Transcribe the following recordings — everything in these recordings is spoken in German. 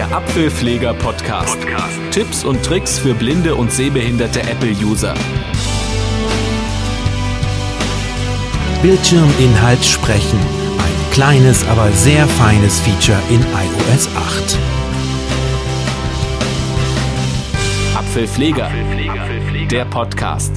Der Apfelpfleger Podcast. Podcast. Tipps und Tricks für blinde und sehbehinderte Apple-User. Bildschirminhalt sprechen. Ein kleines, aber sehr feines Feature in iOS 8. Apfelpfleger. Der Podcast.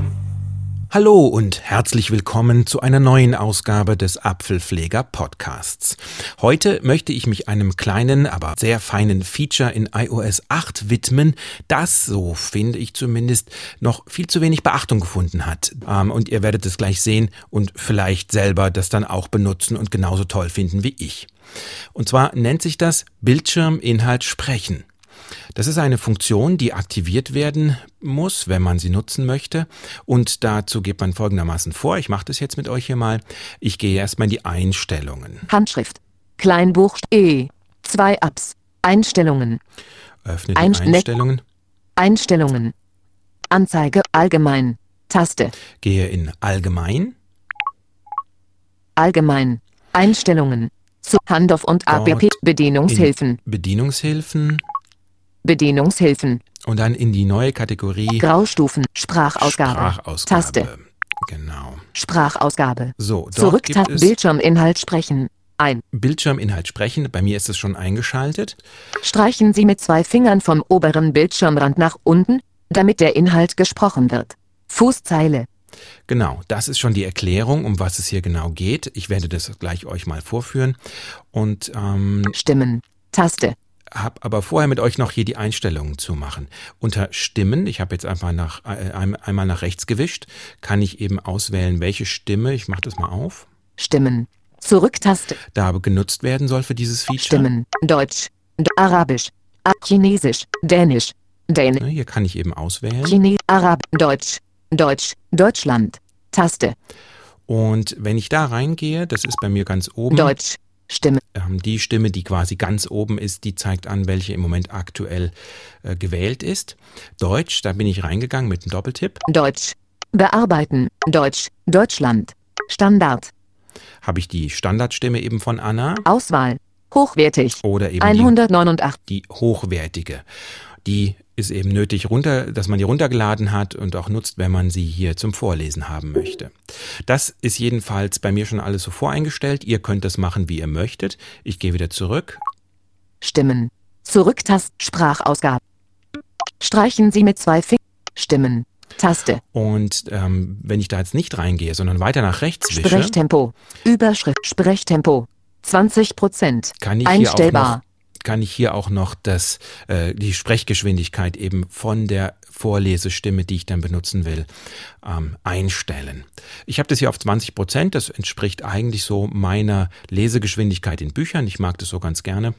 Hallo und herzlich willkommen zu einer neuen Ausgabe des Apfelpfleger Podcasts. Heute möchte ich mich einem kleinen, aber sehr feinen Feature in iOS 8 widmen, das, so finde ich zumindest, noch viel zu wenig Beachtung gefunden hat. Ähm, und ihr werdet es gleich sehen und vielleicht selber das dann auch benutzen und genauso toll finden wie ich. Und zwar nennt sich das Bildschirminhalt sprechen. Das ist eine Funktion, die aktiviert werden muss, wenn man sie nutzen möchte. Und dazu geht man folgendermaßen vor. Ich mache das jetzt mit euch hier mal. Ich gehe erstmal in die Einstellungen. Handschrift. Kleinbuch E. Zwei Apps. Einstellungen. Öffne die Einst- Einstellungen. Einstellungen. Anzeige allgemein. Taste. Gehe in Allgemein. Allgemein. Einstellungen. Zu Handoff und Dort ABP. Bedienungshilfen. Bedienungshilfen. Bedienungshilfen. Und dann in die neue Kategorie Graustufen. Sprachausgabe. Sprachausgabe. Taste. Genau. Sprachausgabe. So, Zurück Bildschirminhalt sprechen. Ein. Bildschirminhalt sprechen. Bei mir ist es schon eingeschaltet. Streichen Sie mit zwei Fingern vom oberen Bildschirmrand nach unten, damit der Inhalt gesprochen wird. Fußzeile. Genau, das ist schon die Erklärung, um was es hier genau geht. Ich werde das gleich euch mal vorführen und ähm, Stimmen. Taste. Habe aber vorher mit euch noch hier die Einstellungen zu machen. Unter Stimmen, ich habe jetzt einfach nach, äh, ein- einmal nach rechts gewischt, kann ich eben auswählen, welche Stimme, ich mache das mal auf, Stimmen. Zurücktaste. da genutzt werden soll für dieses Feature. Stimmen. Deutsch. Arabisch. Chinesisch. Dänisch. Dänisch. Ne, Hier kann ich eben auswählen. Chine Arab. Deutsch. Deutsch. Deutschland. Taste. Und wenn ich da reingehe, das ist bei mir ganz oben, Deutsch. Stimme. die Stimme, die quasi ganz oben ist, die zeigt an, welche im Moment aktuell äh, gewählt ist. Deutsch, da bin ich reingegangen mit einem Doppeltipp. Deutsch. Bearbeiten. Deutsch. Deutschland. Standard. Habe ich die Standardstimme eben von Anna Auswahl. Hochwertig. oder eben die 189. die hochwertige. Die ist eben nötig runter, dass man die runtergeladen hat und auch nutzt, wenn man sie hier zum Vorlesen haben möchte. Das ist jedenfalls bei mir schon alles so voreingestellt. Ihr könnt das machen, wie ihr möchtet. Ich gehe wieder zurück. Stimmen. Zurücktast. Sprachausgabe. Streichen Sie mit zwei Fingern. Stimmen. Taste. Und ähm, wenn ich da jetzt nicht reingehe, sondern weiter nach rechts wische, Sprechtempo. Überschrift. Sprechtempo. 20 Prozent. kann ich hier auch noch Einstellbar. Kann ich hier auch noch das, äh, die Sprechgeschwindigkeit eben von der Vorlesestimme, die ich dann benutzen will, ähm, einstellen. Ich habe das hier auf 20 Prozent. Das entspricht eigentlich so meiner Lesegeschwindigkeit in Büchern. Ich mag das so ganz gerne.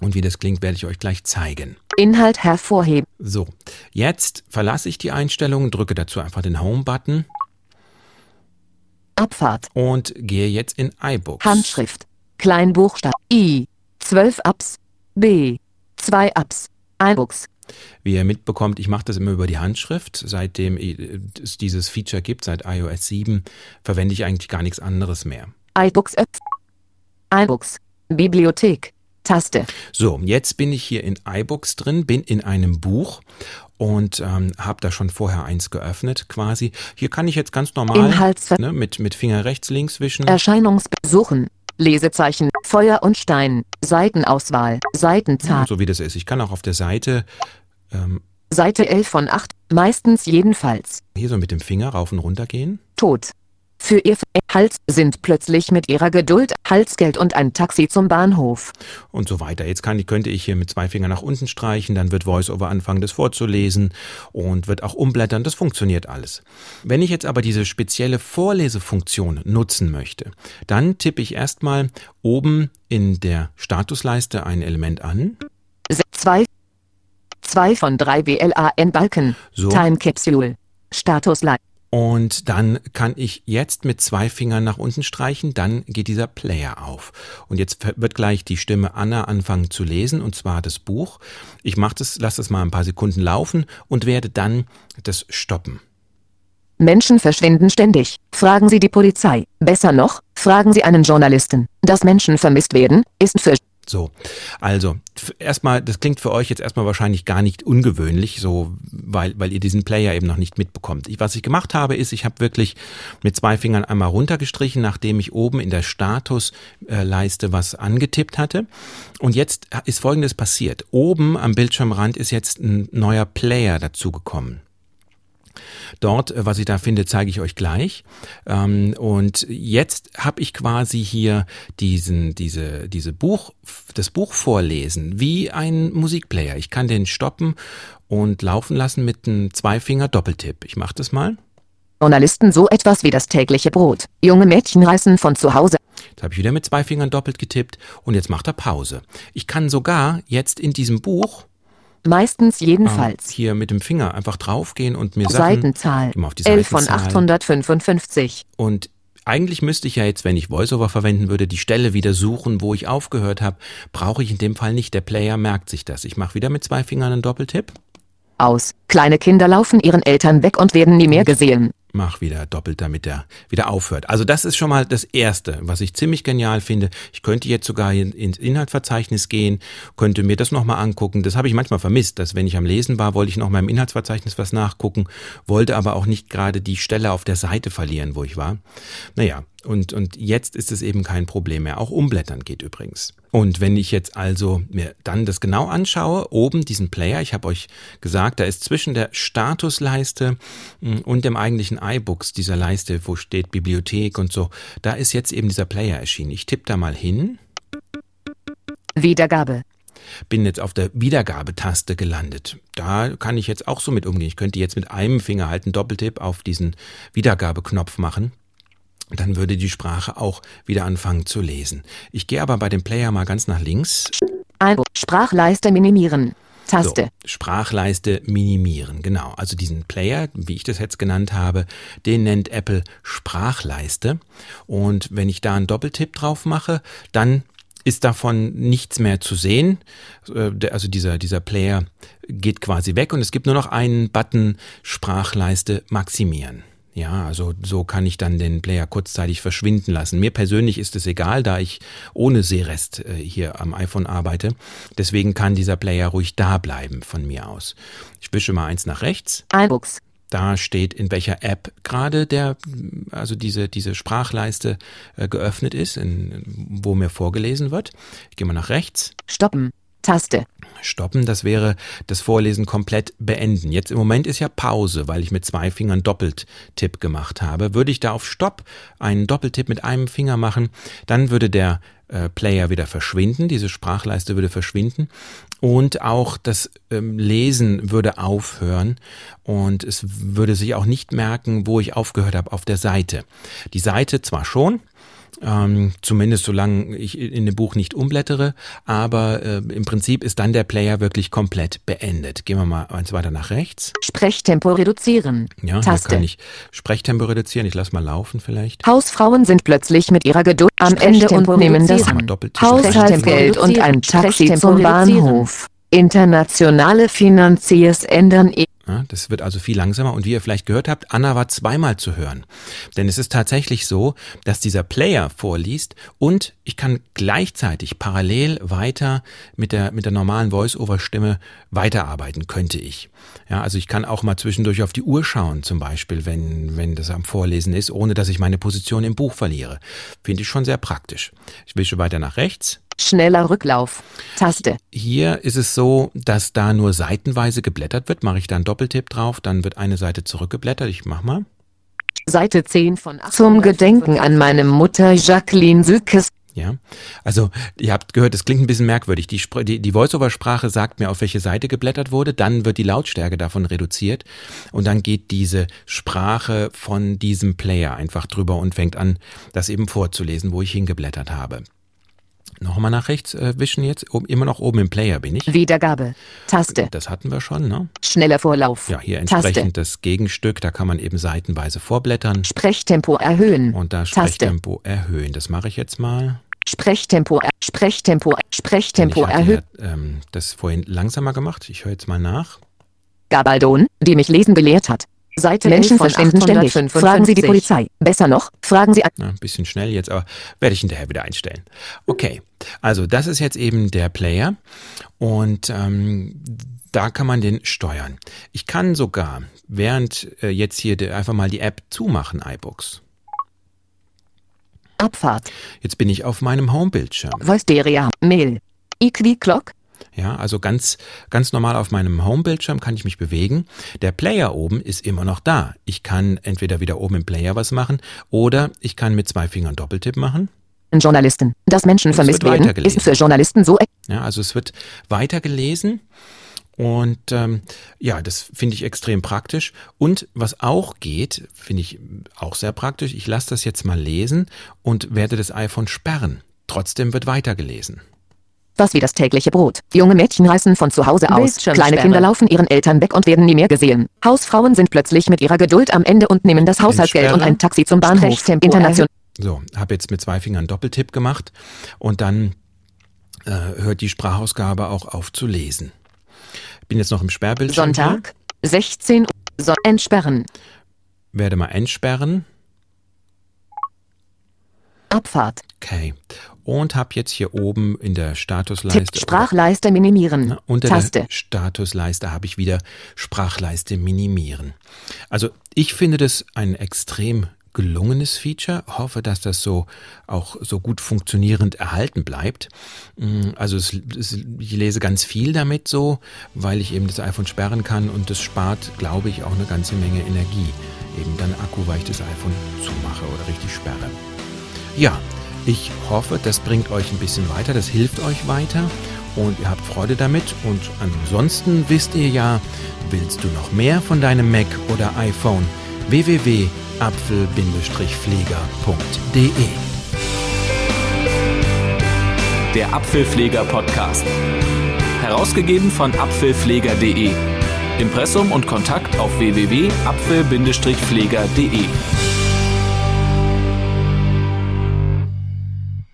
Und wie das klingt, werde ich euch gleich zeigen. Inhalt hervorheben. So, jetzt verlasse ich die Einstellungen, drücke dazu einfach den Home-Button Abfahrt. und gehe jetzt in iBooks. Handschrift. Kleinbuchstaben. I. 12 Apps. B. 2 Apps. iBooks. Wie ihr mitbekommt, ich mache das immer über die Handschrift. Seitdem äh, es dieses Feature gibt, seit iOS 7, verwende ich eigentlich gar nichts anderes mehr. iBooks. IBooks. Bibliothek. Taste. So, jetzt bin ich hier in iBooks drin, bin in einem Buch und ähm, habe da schon vorher eins geöffnet quasi. Hier kann ich jetzt ganz normal ne, mit, mit Finger rechts, links wischen. Erscheinungssuchen. Lesezeichen. Feuer und Stein. Seitenauswahl. Seitenzahl. so wie das ist. Ich kann auch auf der Seite ähm, Seite 11 von 8. Meistens jedenfalls. hier so mit dem Finger rauf und runter gehen. Tot. Für ihr Hals sind plötzlich mit ihrer Geduld Halsgeld und ein Taxi zum Bahnhof. und so weiter. Jetzt kann, könnte ich hier mit zwei Fingern nach unten streichen, dann wird VoiceOver anfangen, das vorzulesen und wird auch umblättern. Das funktioniert alles. Wenn ich jetzt aber diese spezielle Vorlesefunktion nutzen möchte, dann tippe ich erstmal oben in der Statusleiste ein Element an. 2. 2 von 3 WLAN Balken. So. Time Capsule. Statusleiter. Und dann kann ich jetzt mit zwei Fingern nach unten streichen, dann geht dieser Player auf. Und jetzt wird gleich die Stimme Anna anfangen zu lesen, und zwar das Buch. Ich mache das, lasse das mal ein paar Sekunden laufen und werde dann das stoppen. Menschen verschwinden ständig. Fragen Sie die Polizei. Besser noch, fragen Sie einen Journalisten. Dass Menschen vermisst werden, ist für So, also erstmal, das klingt für euch jetzt erstmal wahrscheinlich gar nicht ungewöhnlich, so weil, weil ihr diesen Player eben noch nicht mitbekommt. Ich, was ich gemacht habe, ist, ich habe wirklich mit zwei Fingern einmal runtergestrichen, nachdem ich oben in der Statusleiste was angetippt hatte. Und jetzt ist Folgendes passiert. Oben am Bildschirmrand ist jetzt ein neuer Player dazugekommen. Dort, äh, was ich da finde, zeige ich euch gleich. Ähm, und jetzt habe ich quasi hier diesen, diese, diese Buch, das Buch vorlesen, wie ein Musikplayer. Ich kann den stoppen und laufen lassen mit einem Zweifinger-Doppeltipp. Ich mache das mal. Journalisten so etwas wie das tägliche Brot. Junge Mädchen reißen von zu Hause. Jetzt habe ich wieder mit zwei Fingern doppelt getippt und jetzt macht er Pause. Ich kann sogar jetzt in diesem Buch Meistens jedenfalls. Ah, hier mit dem Finger einfach draufgehen und mir Sachen, Seitenzahl. Auf die 11 von 855. Und eigentlich müsste ich ja jetzt, wenn ich VoiceOver verwenden würde, die Stelle wieder suchen, wo ich aufgehört habe. Brauche ich in dem Fall nicht. Der Player merkt sich das. Ich mache wieder mit zwei Fingern einen Doppeltipp. Aus. Kleine Kinder laufen ihren Eltern weg und werden nie mehr gesehen mach wieder doppelt, damit er wieder aufhört. Also das ist schon mal das Erste, was ich ziemlich genial finde. Ich könnte jetzt sogar ins Inhaltsverzeichnis gehen, könnte mir das nochmal angucken. Das habe ich manchmal vermisst, dass wenn ich am Lesen war, wollte ich nochmal im Inhaltsverzeichnis was nachgucken, wollte aber auch nicht gerade die Stelle auf der Seite verlieren, wo ich war. Naja, und, und jetzt ist es eben kein Problem mehr. Auch umblättern geht übrigens. Und wenn ich jetzt also mir dann das genau anschaue, oben diesen Player, ich habe euch gesagt, da ist zwischen der Statusleiste hm, und dem eigentlichen iBooks, dieser Leiste, wo steht Bibliothek und so, da ist jetzt eben dieser Player erschienen. Ich tippe da mal hin. Wiedergabe. Bin jetzt auf der Wiedergabetaste gelandet. Da kann ich jetzt auch so mit umgehen. Ich könnte jetzt mit einem Finger halt einen Doppeltipp auf diesen Wiedergabeknopf machen dann würde die Sprache auch wieder anfangen zu lesen. Ich gehe aber bei dem Player mal ganz nach links. Sprachleiste minimieren. Taste. So, Sprachleiste minimieren, genau. Also diesen Player, wie ich das jetzt genannt habe, den nennt Apple Sprachleiste. Und wenn ich da einen Doppeltipp drauf mache, dann ist davon nichts mehr zu sehen. Äh, also dieser, dieser Player geht quasi weg und es gibt nur noch einen Button Sprachleiste maximieren. Ja, also so kann ich dann den Player kurzzeitig verschwinden lassen. Mir persönlich ist es egal, da ich ohne Sehrest äh, hier am iPhone arbeite. Deswegen kann dieser Player ruhig da bleiben von mir aus. Ich wische mal eins nach rechts. iBooks. Da steht, in welcher App gerade der, also diese, diese Sprachleiste äh, geöffnet ist, in, wo mir vorgelesen wird. Ich gehe mal nach rechts. Stoppen. Taste. Stoppen, das wäre das Vorlesen komplett beenden. Jetzt im Moment ist ja Pause, weil ich mit zwei Fingern Doppeltipp gemacht habe. Würde ich da auf Stopp einen Doppeltipp mit einem Finger machen, dann würde der äh, Player wieder verschwinden, diese Sprachleiste würde verschwinden und auch das ähm, Lesen würde aufhören und es würde sich auch nicht merken, wo ich aufgehört habe auf der Seite. Die Seite zwar schon, ähm, zumindest solange ich in dem Buch nicht umblättere, aber äh, im Prinzip ist dann der Player wirklich komplett beendet. Gehen wir mal eins weiter nach rechts. Sprechtempo reduzieren. Ja, Taste. kann ich Sprechtempo reduzieren. Ich lasse mal laufen vielleicht. Hausfrauen sind plötzlich mit ihrer Geduld am Ende und nehmen das Haushaltsgeld und ein Taxi zum Bahnhof. Internationale Finanziers ändern ja, das wird also viel langsamer und wie ihr vielleicht gehört habt, Anna war zweimal zu hören. Denn es ist tatsächlich so, dass dieser Player vorliest und ich kann gleichzeitig parallel weiter mit der, mit der normalen Voice-Over-Stimme weiterarbeiten, könnte ich. Ja, also ich kann auch mal zwischendurch auf die Uhr schauen, zum Beispiel, wenn, wenn das am Vorlesen ist, ohne dass ich meine Position im Buch verliere. Finde ich schon sehr praktisch. Ich wische weiter nach rechts. Schneller Rücklauf. Taste. Hier ist es so, dass da nur seitenweise geblättert wird. Mache ich da einen Doppeltipp drauf, dann wird eine Seite zurückgeblättert. Ich mach mal. Seite 10 von 8. Zum Gedenken an meine Mutter Jacqueline Sükes. Ja, also ihr habt gehört, es klingt ein bisschen merkwürdig. Die, die, die Voice-over-Sprache sagt mir, auf welche Seite geblättert wurde, dann wird die Lautstärke davon reduziert und dann geht diese Sprache von diesem Player einfach drüber und fängt an, das eben vorzulesen, wo ich hingeblättert habe. Nochmal nach rechts äh, wischen jetzt. Immer noch oben im Player bin ich. Wiedergabe. Taste. Das hatten wir schon, ne? Schneller Vorlauf. Ja, hier entsprechend Taste. das Gegenstück. Da kann man eben seitenweise vorblättern. Sprechtempo erhöhen. Und da Sprechtempo Taste. erhöhen. Das mache ich jetzt mal. Sprechtempo, Sprechtempo, Sprechtempo erhöhen. Ja, ähm, das vorhin langsamer gemacht. Ich höre jetzt mal nach. Gabaldon, die mich lesen gelehrt hat. Seite Menschen verschwinden ständig. Fragen Sie die Polizei. Besser noch, fragen Sie... Na, ein bisschen schnell jetzt, aber werde ich hinterher wieder einstellen. Okay, also das ist jetzt eben der Player und ähm, da kann man den steuern. Ich kann sogar, während äh, jetzt hier de, einfach mal die App zumachen, iBooks. Abfahrt. Jetzt bin ich auf meinem Homebildschirm. Voisteria, Mail, Equi-Clock, ja, also ganz, ganz normal auf meinem Homebildschirm kann ich mich bewegen. Der Player oben ist immer noch da. Ich kann entweder wieder oben im Player was machen oder ich kann mit zwei Fingern Doppeltipp machen. Journalisten. Dass Menschen vermisst werden, ist für Journalisten so. Ja, also es wird weitergelesen. Und ähm, ja, das finde ich extrem praktisch. Und was auch geht, finde ich auch sehr praktisch, ich lasse das jetzt mal lesen und werde das iPhone sperren. Trotzdem wird weitergelesen. Was wie das tägliche Brot. Junge Mädchen reißen von zu Hause aus. Kleine Kinder laufen ihren Eltern weg und werden nie mehr gesehen. Hausfrauen sind plötzlich mit ihrer Geduld am Ende und nehmen das Haushaltsgeld und ein Taxi zum Bahnhof. International. So, habe jetzt mit zwei Fingern Doppeltipp gemacht und dann äh, hört die Sprachausgabe auch auf zu lesen. Bin jetzt noch im Sperrbildschirm. Sonntag, hier. 16 Uhr. So entsperren. Werde mal entsperren. Abfahrt. Okay und habe jetzt hier oben in der Statusleiste Tipp Sprachleiste minimieren. Na, unter Taste. der Statusleiste habe ich wieder Sprachleiste minimieren. Also ich finde das ein extrem gelungenes Feature. Hoffe, dass das so auch so gut funktionierend erhalten bleibt. Mm, also es, es, ich lese ganz viel damit so, weil ich eben das iPhone sperren kann und das spart, glaube ich, auch eine ganze Menge Energie. Eben dann Akku, weil ich das iPhone zumache oder richtig sperre. Ja, ich hoffe, das bringt euch ein bisschen weiter, das hilft euch weiter und ihr habt Freude damit. Und ansonsten wisst ihr ja, willst du noch mehr von deinem Mac oder iPhone? www.apfel-pfleger.de Der Apfelpfleger Podcast. Herausgegeben von apfelpfleger.de. Impressum und Kontakt auf www.apfel-pfleger.de.